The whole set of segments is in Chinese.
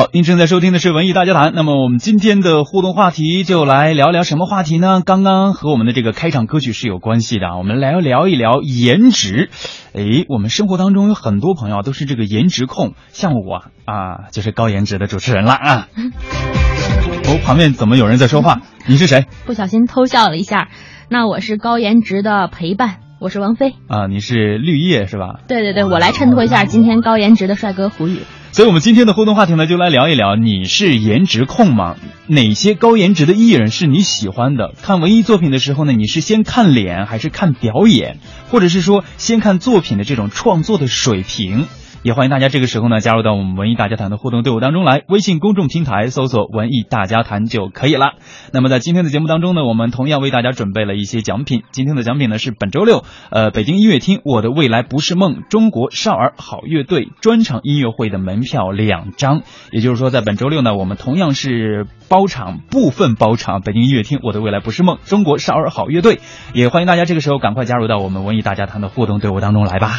好，您正在收听的是文艺大家谈。那么我们今天的互动话题就来聊聊什么话题呢？刚刚和我们的这个开场歌曲是有关系的，我们来聊一聊颜值。诶，我们生活当中有很多朋友都是这个颜值控，像我啊，就是高颜值的主持人了啊。哦，旁边怎么有人在说话？你是谁？不小心偷笑了一下。那我是高颜值的陪伴，我是王菲啊。你是绿叶是吧？对对对，我来衬托一下今天高颜值的帅哥胡宇。所以，我们今天的互动话题呢，就来聊一聊，你是颜值控吗？哪些高颜值的艺人是你喜欢的？看文艺作品的时候呢，你是先看脸还是看表演，或者是说先看作品的这种创作的水平？也欢迎大家这个时候呢加入到我们文艺大家谈的互动队伍当中来，微信公众平台搜索“文艺大家谈”就可以了。那么在今天的节目当中呢，我们同样为大家准备了一些奖品。今天的奖品呢是本周六，呃，北京音乐厅《我的未来不是梦》中国少儿好乐队专场音乐会的门票两张。也就是说，在本周六呢，我们同样是包场，部分包场北京音乐厅《我的未来不是梦》中国少儿好乐队。也欢迎大家这个时候赶快加入到我们文艺大家谈的互动队伍当中来吧。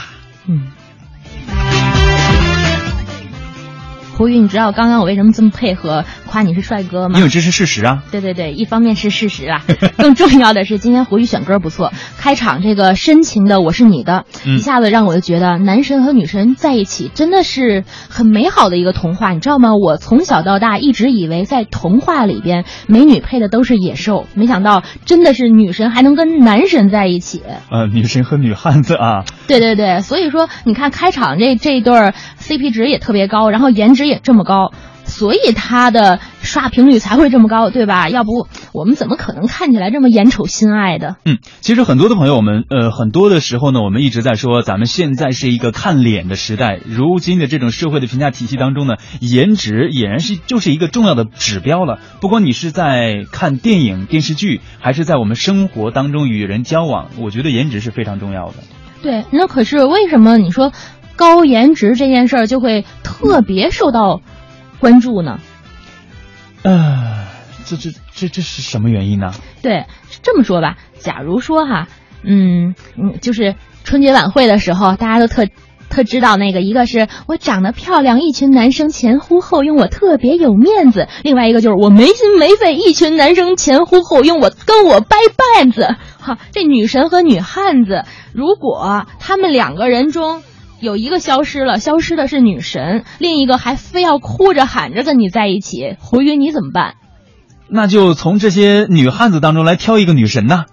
嗯。胡宇，你知道刚刚我为什么这么配合夸你是帅哥吗？因为这是事实啊。对对对，一方面是事实啊，更重要的是今天胡宇选歌不错，开场这个深情的我是你的，一下子让我就觉得男神和女神在一起真的是很美好的一个童话，你知道吗？我从小到大一直以为在童话里边美女配的都是野兽，没想到真的是女神还能跟男神在一起。呃，女神和女汉子啊。对对对，所以说你看开场这这一对 CP 值也特别高，然后颜值也。也这么高，所以他的刷屏率才会这么高，对吧？要不我们怎么可能看起来这么眼丑心爱的？嗯，其实很多的朋友，我们呃很多的时候呢，我们一直在说，咱们现在是一个看脸的时代。如今的这种社会的评价体系当中呢，颜值俨然是就是一个重要的指标了。不管你是在看电影、电视剧，还是在我们生活当中与人交往，我觉得颜值是非常重要的。对，那可是为什么你说？高颜值这件事儿就会特别受到关注呢？呃，这这这这是什么原因呢？对，这么说吧，假如说哈，嗯嗯，就是春节晚会的时候，大家都特特知道那个，一个是我长得漂亮，一群男生前呼后拥，我特别有面子；另外一个就是我没心没肺，一群男生前呼后拥，我跟我掰绊子。哈，这女神和女汉子，如果他们两个人中。有一个消失了，消失的是女神，另一个还非要哭着喊着跟你在一起，胡云你怎么办？那就从这些女汉子当中来挑一个女神呐。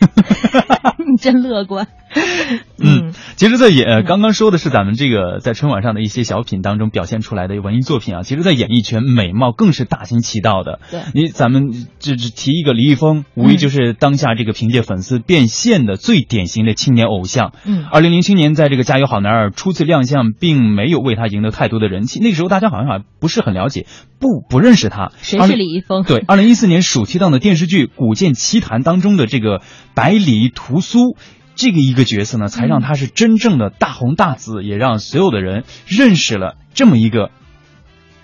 你真乐观。嗯，其实，在演刚刚说的是咱们这个在春晚上的一些小品当中表现出来的文艺作品啊。其实，在演艺圈，美貌更是大行其道的。对，你咱们只只提一个李易峰，无疑就是当下这个凭借粉丝变现的最典型的青年偶像。嗯，二零零七年在这个《加油好男儿》初次亮相，并没有为他赢得太多的人气。那个时候大家好像还不是很了解，不不认识他。谁是李易峰？对，二零一四年暑期档的电视剧《古剑奇谭》当中的这个百里屠苏。这个一个角色呢，才让他是真正的大红大紫，也让所有的人认识了这么一个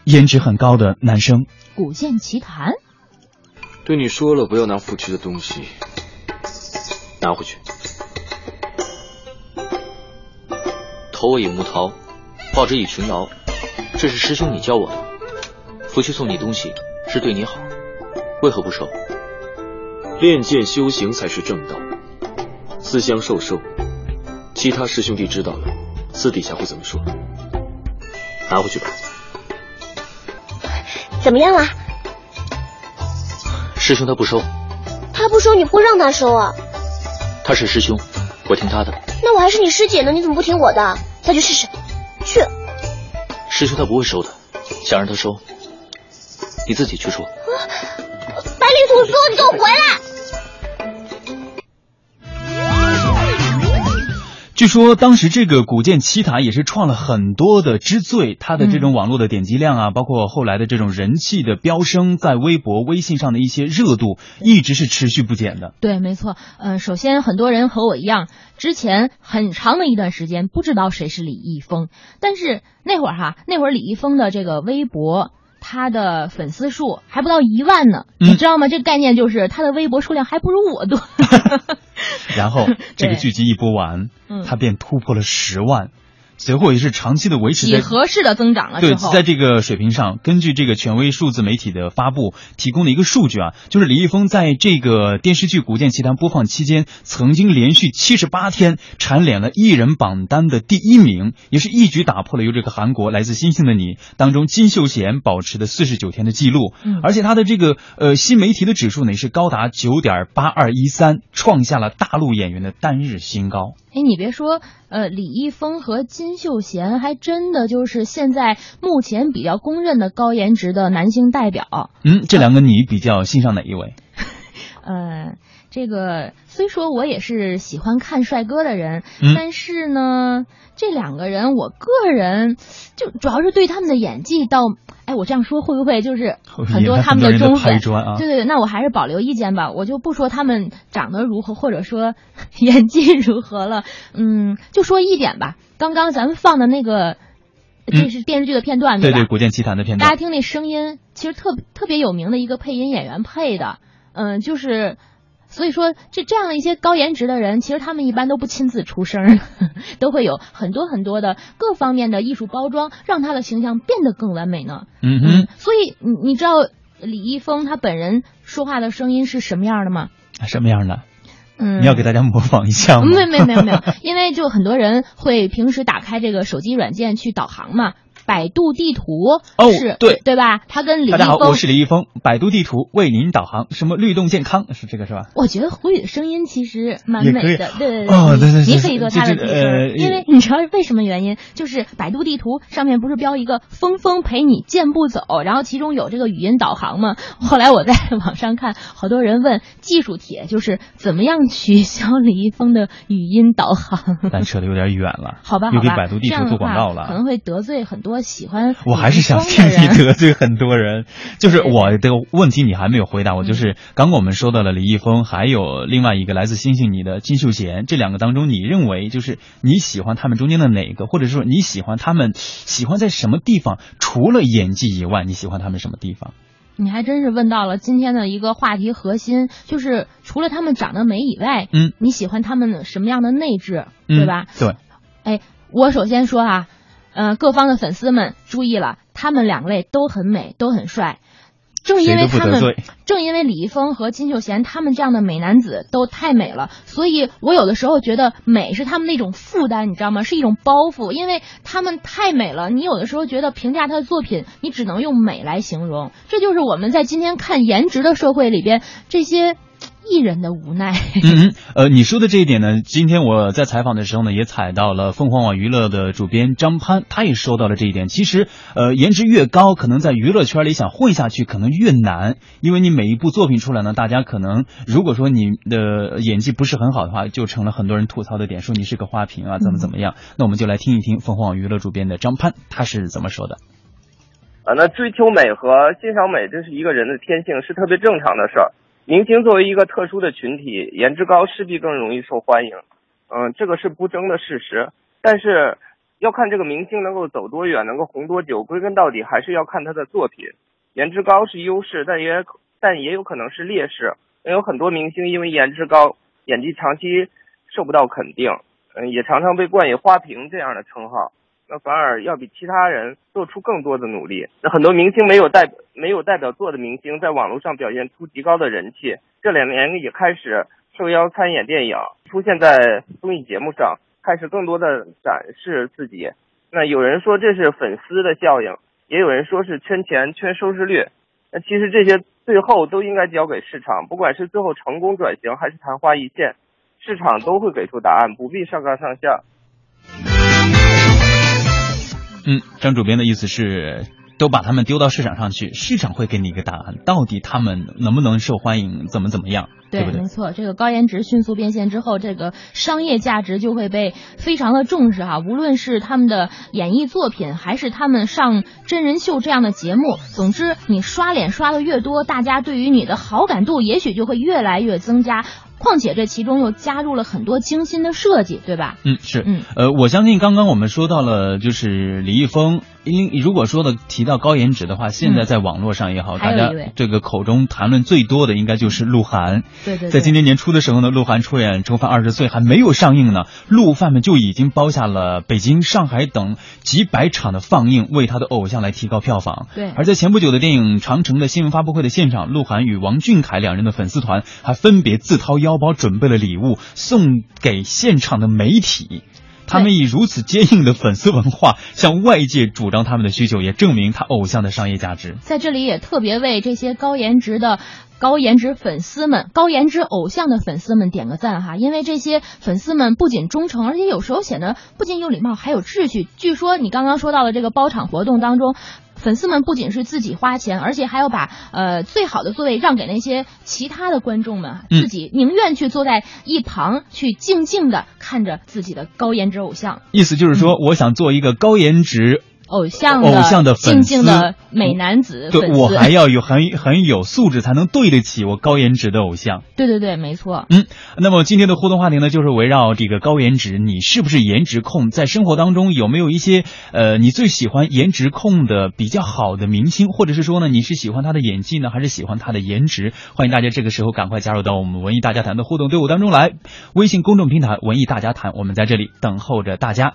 颜值很高的男生。古剑奇谭，对你说了不要拿夫妻的东西，拿回去。投我以木桃，报之以群鳌，这是师兄你教我的。夫妻送你东西是对你好，为何不收？练剑修行才是正道。私相授受，其他师兄弟知道了，私底下会怎么说？拿回去吧。怎么样了？师兄他不收。他不收，你不会让他收啊？他是师兄，我听他的。那我还是你师姐呢，你怎么不听我的？再去试试。去。师兄他不会收的，想让他收，你自己去说。啊百里屠苏，你给我回来！据说当时这个《古剑奇谭》也是创了很多的之最，它的这种网络的点击量啊，包括后来的这种人气的飙升，在微博、微信上的一些热度，一直是持续不减的。对，没错。呃，首先很多人和我一样，之前很长的一段时间不知道谁是李易峰，但是那会儿哈，那会儿李易峰的这个微博。他的粉丝数还不到一万呢，你知道吗？这个概念就是他的微博数量还不如我多。然后 这个剧集一播完，他便突破了十万。随后也是长期的维持几在何式的增长了对，在这个水平上，根据这个权威数字媒体的发布提供的一个数据啊，就是李易峰在这个电视剧《古剑奇谭》播放期间，曾经连续七十八天蝉联了艺人榜单的第一名，也是一举打破了由这个韩国来自星星的你当中金秀贤保持的四十九天的记录。嗯而且他的这个呃新媒体的指数呢，也是高达九点八二一三，创下了大陆演员的单日新高。哎，你别说，呃，李易峰和金秀贤还真的就是现在目前比较公认的高颜值的男性代表。嗯，这两个你比较欣赏哪一位？呃，这个虽说我也是喜欢看帅哥的人，嗯但是呢，这两个人我个人就主要是对他们的演技到，哎，我这样说会不会就是很多他们很多人忠粉？啊。对对对，那我还是保留意见吧，我就不说他们长得如何，或者说 演技如何了。嗯，就说一点吧，刚刚咱们放的那个，这是电视剧的片段，吧？对对，《古剑奇谭》的片段。大家听那声音，其实特特别有名的一个配音演员配的，嗯，就是。所以说，这这样的一些高颜值的人，其实他们一般都不亲自出声，都会有很多很多的各方面的艺术包装，让他的形象变得更完美呢。嗯哼，所以你你知道李易峰他本人说话的声音是什么样的吗？什么样的？嗯，你要给大家模仿一下吗？没没有没有没有，因为就很多人会平时打开这个手机软件去导航嘛。百度地图哦是对对吧？他跟李易大家好，峰我是李易峰，百度地图为您导航，什么律动健康是这个是吧？我觉得胡宇的声音其实蛮美的，对对对，哦你对对对你可以做他的替因为你知道为什么原因？就是百度地图上面不是标一个“峰峰陪你健步走”，然后其中有这个语音导航吗？后来我在网上看，好多人问技术帖，就是怎么样取消李易峰的语音导航。咱扯的有点远了，好吧，好吧，又给百度地这样的图做广告了可。能会得罪很多喜欢我还是想李易听你。得罪很多人，就是 我的问题你还没有回答我，嗯就是刚刚我们说到了李易峰，还有另外一个来自星星你的金秀贤，这两个当中，你认为就是你喜欢他们中间的哪个，或者说你喜欢他们喜欢在什么地方？除了演技以外，你喜欢他们什么地方？你还真是问到了今天的一个话题核心，就是除了他们长得美以外，嗯，你喜欢他们什么样的内质，嗯对吧？对，哎，我首先说啊，呃，各方的粉丝们注意了，他们两位都很美，都很帅。正因为他们正因为李易峰和金秀贤他们这样的美男子都太美了，所以我有的时候觉得美是他们那种负担，你知道吗？是一种包袱，因为他们太美了。你有的时候觉得评价他的作品，你只能用美来形容，这就是我们在今天看颜值的社会里边这些艺人的无奈。嗯嗯，呃，你说的这一点呢，今天我在采访的时候呢，也采到了凤凰网娱乐的主编张潘，他也说到了这一点。其实，呃，颜值越高，可能在娱乐圈里想混下去可能越难，因为你每一部作品出来呢，大家可能如果说你的演技不是很好的话，就成了很多人吐槽的点，说你是个花瓶啊，怎么怎么样。那我们就来听一听凤凰网娱乐主编的张潘他是怎么说的。啊，那追求美和欣赏美，这是一个人的天性，是特别正常的事儿。明星作为一个特殊的群体，颜值高势必更容易受欢迎，嗯，这个是不争的事实。但是要看这个明星能够走多远，能够红多久，归根到底还是要看他的作品。颜值高是优势，但也但也有可能是劣势。有很多明星因为颜值高，演技长期受不到肯定，嗯，也常常被冠以花瓶这样的称号。那反而要比其他人做出更多的努力。那很多明星没有代没有代表作的明星，在网络上表现出极高的人气，这两年也开始受邀参演电影，出现在综艺节目上，开始更多的展示自己。那有人说这是粉丝的效应，也有人说是圈钱、圈收视率。那其实这些最后都应该交给市场，不管是最后成功转型还是昙花一现，市场都会给出答案，不必上纲上线。嗯，张主编的意思是，都把他们丢到市场上去，市场会给你一个答案，到底他们能不能受欢迎，怎么怎么样，对不对没？错，这个高颜值迅速变现之后，这个商业价值就会被非常的重视哈。无论是他们的演艺作品，还是他们上真人秀这样的节目，总之你刷脸刷的越多，大家对于你的好感度也许就会越来越增加。况且这其中又加入了很多精心的设计，对吧？嗯，是，嗯，呃，我相信刚刚我们说到了，就是李易峰。因如果说的提到高颜值的话，现在在网络上也好，大家这个口中谈论最多的应该就是鹿晗。对对。在今年年初的时候呢，鹿晗出演《重返二十岁》还没有上映呢，鹿饭们就已经包下了北京、上海等几百场的放映，为他的偶像来提高票房。对。而在前不久的电影《长城》的新闻发布会的现场，鹿晗与王俊凯两人的粉丝团还分别自掏腰包准备了礼物送给现场的媒体。他们以如此坚硬的粉丝文化向外界主张他们的需求，也证明他偶像的商业价值。在这里也特别为这些高颜值的高颜值粉丝们、高颜值偶像的粉丝们点个赞哈，因为这些粉丝们不仅忠诚，而且有时候显得不仅有礼貌，还有秩序。据说你刚刚说到的这个包场活动当中。粉丝们不仅是自己花钱，而且还要把呃最好的座位让给那些其他的观众们，自己宁愿去坐在一旁，去静静的看着自己的高颜值偶像。意思就是说，我想做一个高颜值。偶像偶像的静静的美男子，对我还要有很很有素质，才能对得起我高颜值的偶像。对对对，没错。嗯，那么今天的互动话题呢，就是围绕这个高颜值，你是不是颜值控？在生活当中有没有一些呃，你最喜欢颜值控的比较好的明星，或者是说呢，你是喜欢他的演技呢，还是喜欢他的颜值？欢迎大家这个时候赶快加入到我们文艺大家谈的互动队伍当中来，微信公众平台文艺大家谈，我们在这里等候着大家。